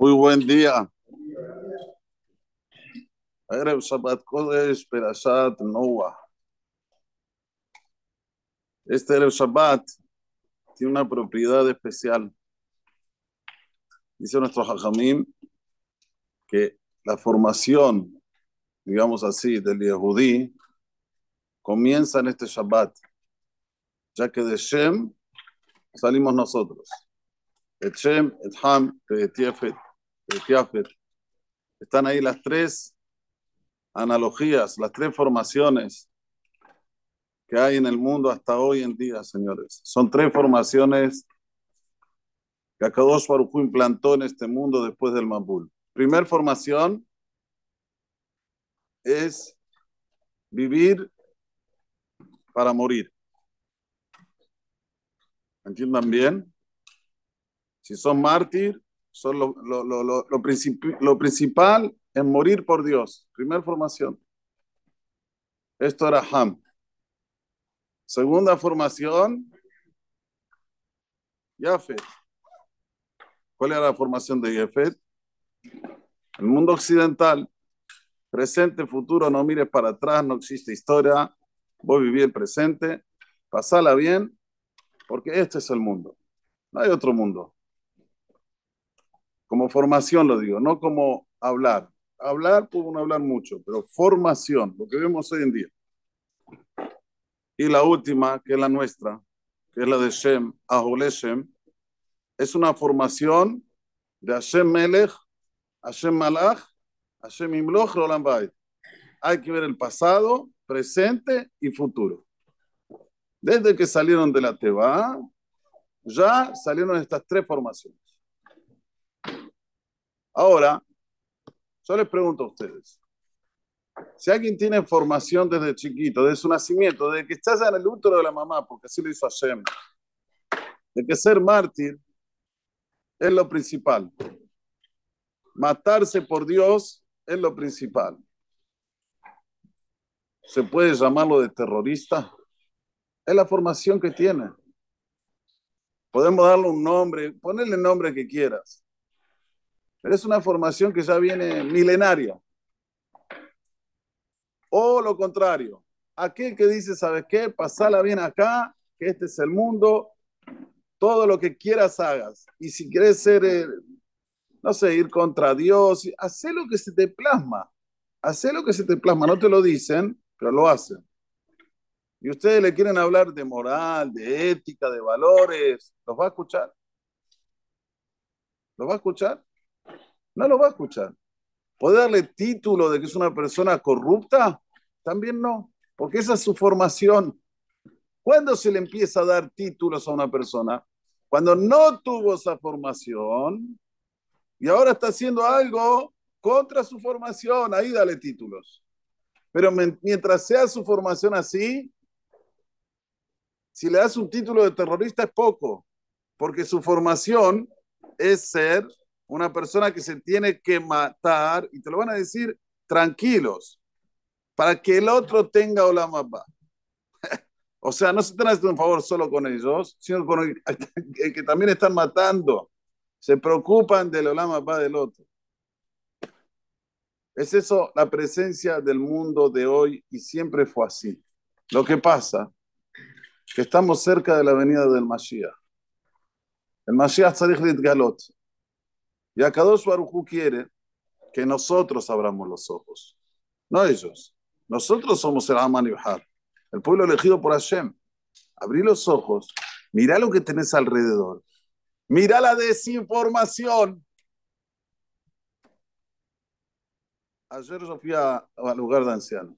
Muy buen día. Erev Shabbat Kodesh, Perashat Noah. Este Erev Shabbat tiene una propiedad especial. Dice nuestro Hajamim que la formación, digamos así, del Yehudí comienza en este Shabbat, ya que de Shem salimos nosotros. Et Shem, Et Ham, Et Tiafet. Están ahí las tres analogías, las tres formaciones que hay en el mundo hasta hoy en día, señores. Son tres formaciones que Akadosh Baruj implantó en este mundo después del Mabul. Primer formación es vivir para morir. ¿Entiendan bien? Si son mártir, son lo, lo, lo, lo, princip lo principal es morir por Dios. Primera formación. Esto era Ham. Segunda formación, Yafet. ¿Cuál era la formación de Yafet? El mundo occidental, presente, futuro, no mires para atrás, no existe historia, vos vivís el presente, pasala bien, porque este es el mundo. No hay otro mundo. Como formación lo digo, no como hablar. Hablar, puedo uno hablar mucho, pero formación, lo que vemos hoy en día. Y la última, que es la nuestra, que es la de Shem, Ahole Shem, es una formación de Hashem Melech, Hashem Malach, Hashem Imloch, Roland Bay. Hay que ver el pasado, presente y futuro. Desde que salieron de la Teba, ya salieron estas tres formaciones. Ahora, yo les pregunto a ustedes, si alguien tiene formación desde chiquito, desde su nacimiento, desde que está en el útero de la mamá, porque así lo hizo Hashem, de que ser mártir es lo principal. Matarse por Dios es lo principal. ¿Se puede llamarlo de terrorista? Es la formación que tiene. Podemos darle un nombre, ponerle el nombre que quieras. Pero es una formación que ya viene milenaria. O lo contrario, aquel que dice, ¿sabes qué? Pasala bien acá, que este es el mundo, todo lo que quieras hagas. Y si quieres ser, eh, no sé, ir contra Dios, haz lo que se te plasma. Haz lo que se te plasma. No te lo dicen, pero lo hacen. Y ustedes le quieren hablar de moral, de ética, de valores. ¿Los va a escuchar? ¿Los va a escuchar? No lo va a escuchar. ¿Puede darle título de que es una persona corrupta? También no, porque esa es su formación. ¿Cuándo se le empieza a dar títulos a una persona? Cuando no tuvo esa formación y ahora está haciendo algo contra su formación, ahí dale títulos. Pero mientras sea su formación así, si le das un título de terrorista es poco, porque su formación es ser una persona que se tiene que matar, y te lo van a decir tranquilos, para que el otro tenga Olamaba. o sea, no se están haciendo un favor solo con ellos, sino con el, que también están matando. Se preocupan del Olamaba del otro. Es eso la presencia del mundo de hoy y siempre fue así. Lo que pasa que estamos cerca de la venida del Mashiach. El Mashiach Tzarich Galot. Y Akadosh Baruj quiere que nosotros abramos los ojos, no ellos. Nosotros somos el Aman el pueblo elegido por Hashem. Abrí los ojos, mira lo que tenés alrededor, mira la desinformación. Ayer yo fui al lugar de ancianos.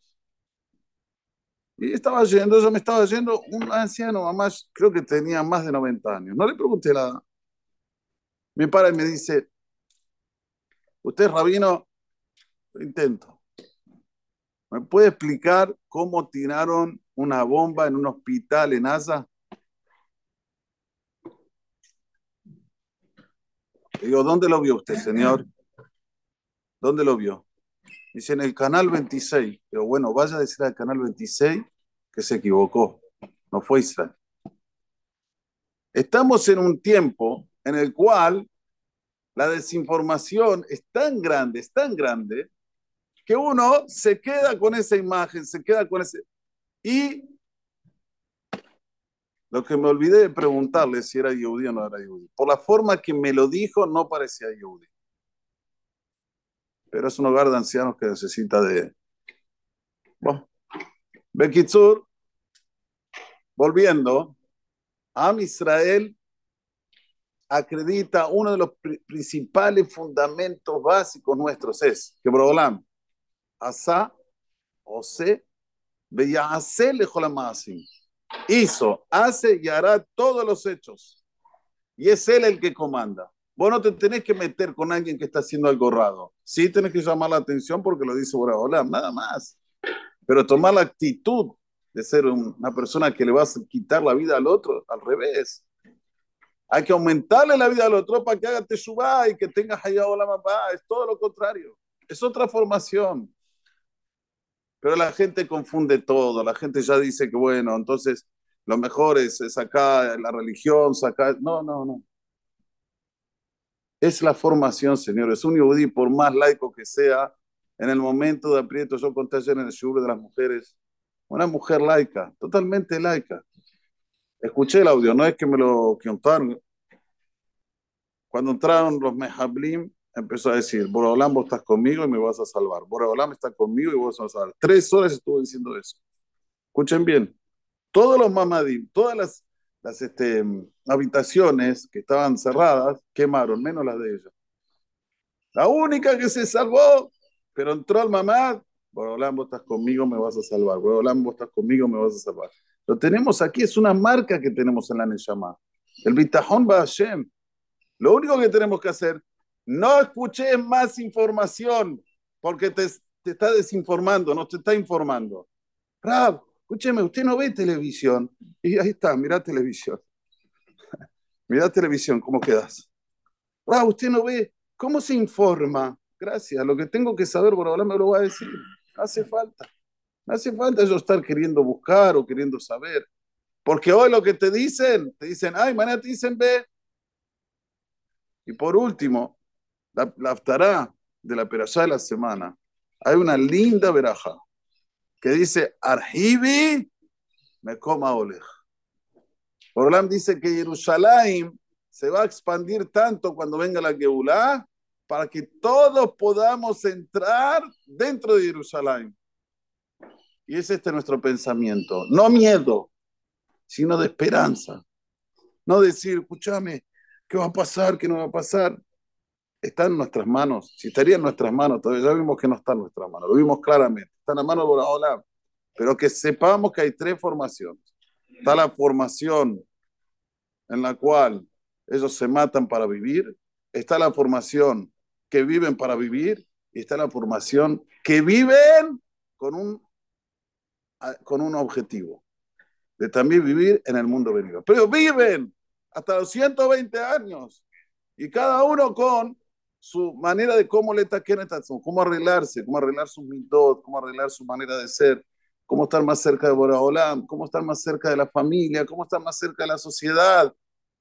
Y estaba yendo, yo me estaba yendo, un anciano, mamás, creo que tenía más de 90 años. No le pregunté nada. Me para y me dice, Usted, rabino, intento. ¿Me puede explicar cómo tiraron una bomba en un hospital en Asa? Digo, ¿dónde lo vio usted, señor? ¿Dónde lo vio? Dice, en el canal 26. Pero bueno, vaya a decir al canal 26 que se equivocó. No fue Israel. Estamos en un tiempo en el cual la desinformación es tan grande, es tan grande, que uno se queda con esa imagen, se queda con ese... Y lo que me olvidé de preguntarle si era Yehudi o no era Yehudi. Por la forma que me lo dijo, no parecía Yehudi. Pero es un hogar de ancianos que necesita de... Bueno, Bekitsur, volviendo, Am Israel acredita uno de los principales fundamentos básicos nuestros es que Brolam, Asa, Ose, Beyase Lejolamasim hizo, hace y hará todos los hechos. Y es Él el que comanda. Vos no te tenés que meter con alguien que está haciendo algo raro. Sí tenés que llamar la atención porque lo dice Hola, nada más. Pero tomar la actitud de ser una persona que le vas a quitar la vida al otro, al revés. Hay que aumentarle la vida al otro para que haga teshuva y que tenga hayá la mamá. Es todo lo contrario. Es otra formación. Pero la gente confunde todo, la gente ya dice que bueno, entonces lo mejor es, sacar la religión, sacar... No, no, no. Es la formación, señores. Un yudí, por más laico que sea, en el momento de aprieto, yo conté ayer en el shur de las mujeres, una mujer laica, totalmente laica. Escuché el audio, no es que me lo contaron. Cuando entraron los Mehablim, empezó a decir, Boraholam, vos estás conmigo y me vas a salvar. Boraholam está conmigo y vos vas a salvar. Tres horas estuvo diciendo eso. Escuchen bien. Todos los mamadim, todas las, este, habitaciones que estaban cerradas, quemaron, menos las de ella. La única que se salvó, pero entró al mamá, Boraholam, vos estás conmigo, me vas a salvar. Boraholam, vos estás conmigo, me vas a salvar. Lo tenemos aquí, es una marca que tenemos en la Neshama. El Bitajón Hashem. Lo único que tenemos que hacer no escuché más información porque te, está desinformando, no te está informando. Rab, escúcheme, usted no ve televisión. Y ahí está, mira televisión. mira televisión, ¿cómo quedas? Rab, usted no ve cómo se informa. Gracias, lo que tengo que saber por ahora me lo va a decir. Hace falta. No hace falta yo estar queriendo buscar o queriendo saber. Porque hoy lo que te dicen, te dicen, ay, mañana te dicen ve. Y por último, la, la de la perashá de la semana, hay una linda veraja que dice, Arhibi me coma olej. Orlam dice que Jerusalén se va a expandir tanto cuando venga la Geulah para que todos podamos entrar dentro de Jerusalén. Y es este nuestro pensamiento. No miedo, sino de esperanza. No decir, escúchame, ¿qué va a pasar? ¿Qué no va a pasar? está en nuestras manos. Si estaría en nuestras manos, todavía ya vimos que no está en nuestras manos, lo vimos claramente. Está en la mano de Boraholam. Pero que sepamos que hay tres formaciones. Está la formación en la cual ellos se matan para vivir, está la formación que viven para vivir y está la formación que viven con un, con un objetivo de también vivir en el mundo venido. Pero viven hasta los 120 años y cada uno con su manera de cómo le taquen cómo arreglarse, cómo arreglar sus mitos, cómo arreglar su manera de ser, cómo estar más cerca de Boraholam, cómo estar más cerca de la familia, cómo estar más cerca de la sociedad.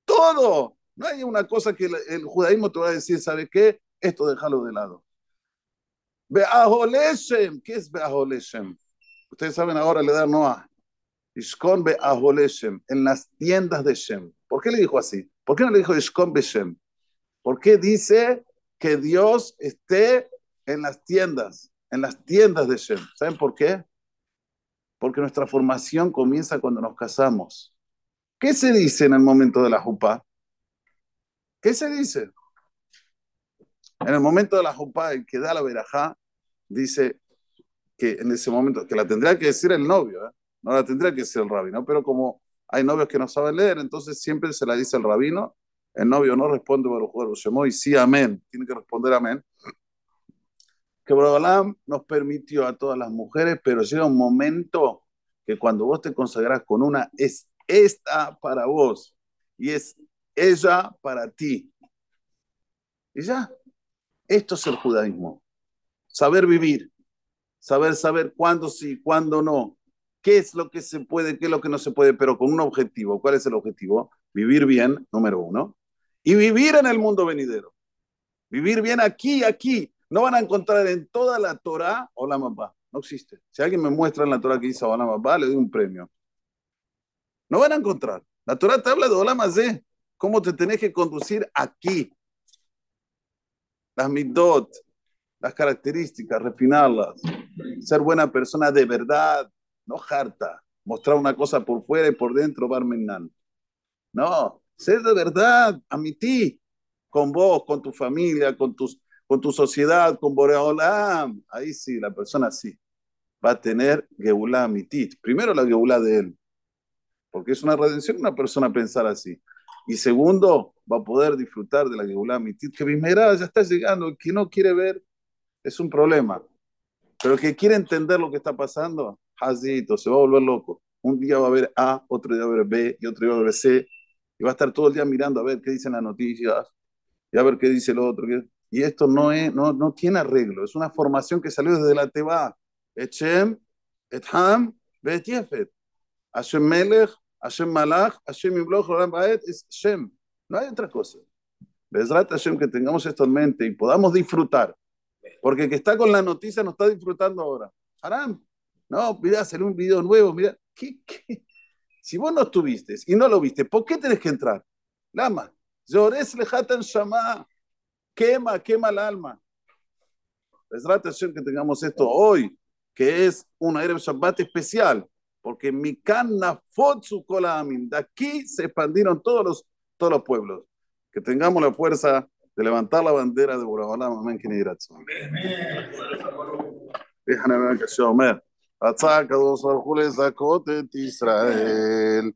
Todo. No hay una cosa que el, judaísmo te va a decir, ¿sabe qué? Esto déjalo de lado. Be'aholeshem. ¿Qué es Be'aholeshem? Ustedes saben ahora le da Noah. Ishkon Be'aholeshem. En las tiendas de Shem. ¿Por qué le dijo así? ¿Por qué no le dijo Ishkon Be'Shem? ¿Por qué dice que Dios esté en las tiendas, en las tiendas de Shem. ¿Saben por qué? Porque nuestra formación comienza cuando nos casamos. ¿Qué se dice en el momento de la jupa? ¿Qué se dice? En el momento de la jupa, el que da la verajá, dice que en ese momento, que la tendría que decir el novio, ¿eh? no la tendría que decir el rabino, pero como hay novios que no saben leer, entonces siempre se la dice el rabino el novio no responde Baruj llamó y sí, amén. Tiene que responder amén. Que Baruch nos permitió a todas las mujeres, pero llega un momento que cuando vos te consagras con una, es esta para vos y es ella para ti. Y ya, esto es el judaísmo. Saber vivir, saber saber cuándo sí, cuándo no, qué es lo que se puede, qué es lo que no se puede, pero con un objetivo. ¿Cuál es el objetivo? Vivir bien, número uno y vivir en el mundo venidero. Vivir bien aquí, aquí. No van a encontrar en toda la Torah Olam Abba. No existe. Si alguien me muestra en la Torah que dice Olam Abba, le doy un premio. No van a encontrar. La Torah te habla de Olam Azeh. Cómo te tenés que conducir aquí. Las midot, las características, refinarlas. Ser buena persona de verdad, no harta. Mostrar una cosa por fuera y por dentro, barmenan. No, ser de verdad, a ti, con vos, con tu familia, con tus con tu sociedad, con Boreolam, ahí sí, la persona sí, va a tener Geulah Mitit. Primero la Geulah de él, porque es una redención una persona pensar así. Y segundo, va a poder disfrutar de la Geulah Mitit, que Bimera ya está llegando, que no quiere ver es un problema. Pero el que quiere entender lo que está pasando, Hazito, se va a volver loco. Un día va a ver A, otro día va a ver B y otro día va a ver C. Y va a estar todo el día mirando a ver qué dicen las noticias y a ver qué dice el otro. Y esto no, es, no, no tiene arreglo, es una formación que salió desde la Teba. Echem, Etham, Betiefet. Hashem Melech, Hashem Malach, Hashem Ibloch, Baet, es Shem. No hay otra cosa. Besrat Hashem, que tengamos esto en mente y podamos disfrutar. Porque el que está con la noticia no está disfrutando ahora. Haram. No, mira, hacer un video nuevo, mira. ¿qué? Si vos no estuviste y no lo viste, ¿por qué tenés que entrar? Lama. Llores lejatan shama quema, quema el alma. Es Hashem que tengamos esto hoy, que es una Erev Shabbat especial, porque Mikan Nafotsu Kolamin, de aquí se expandieron todos los, todos los pueblos. Que tengamos la fuerza de levantar la bandera de Boraholam. Amén, Kineiratsu. احنا ما شو عمر أتاك كوتة إسرائيل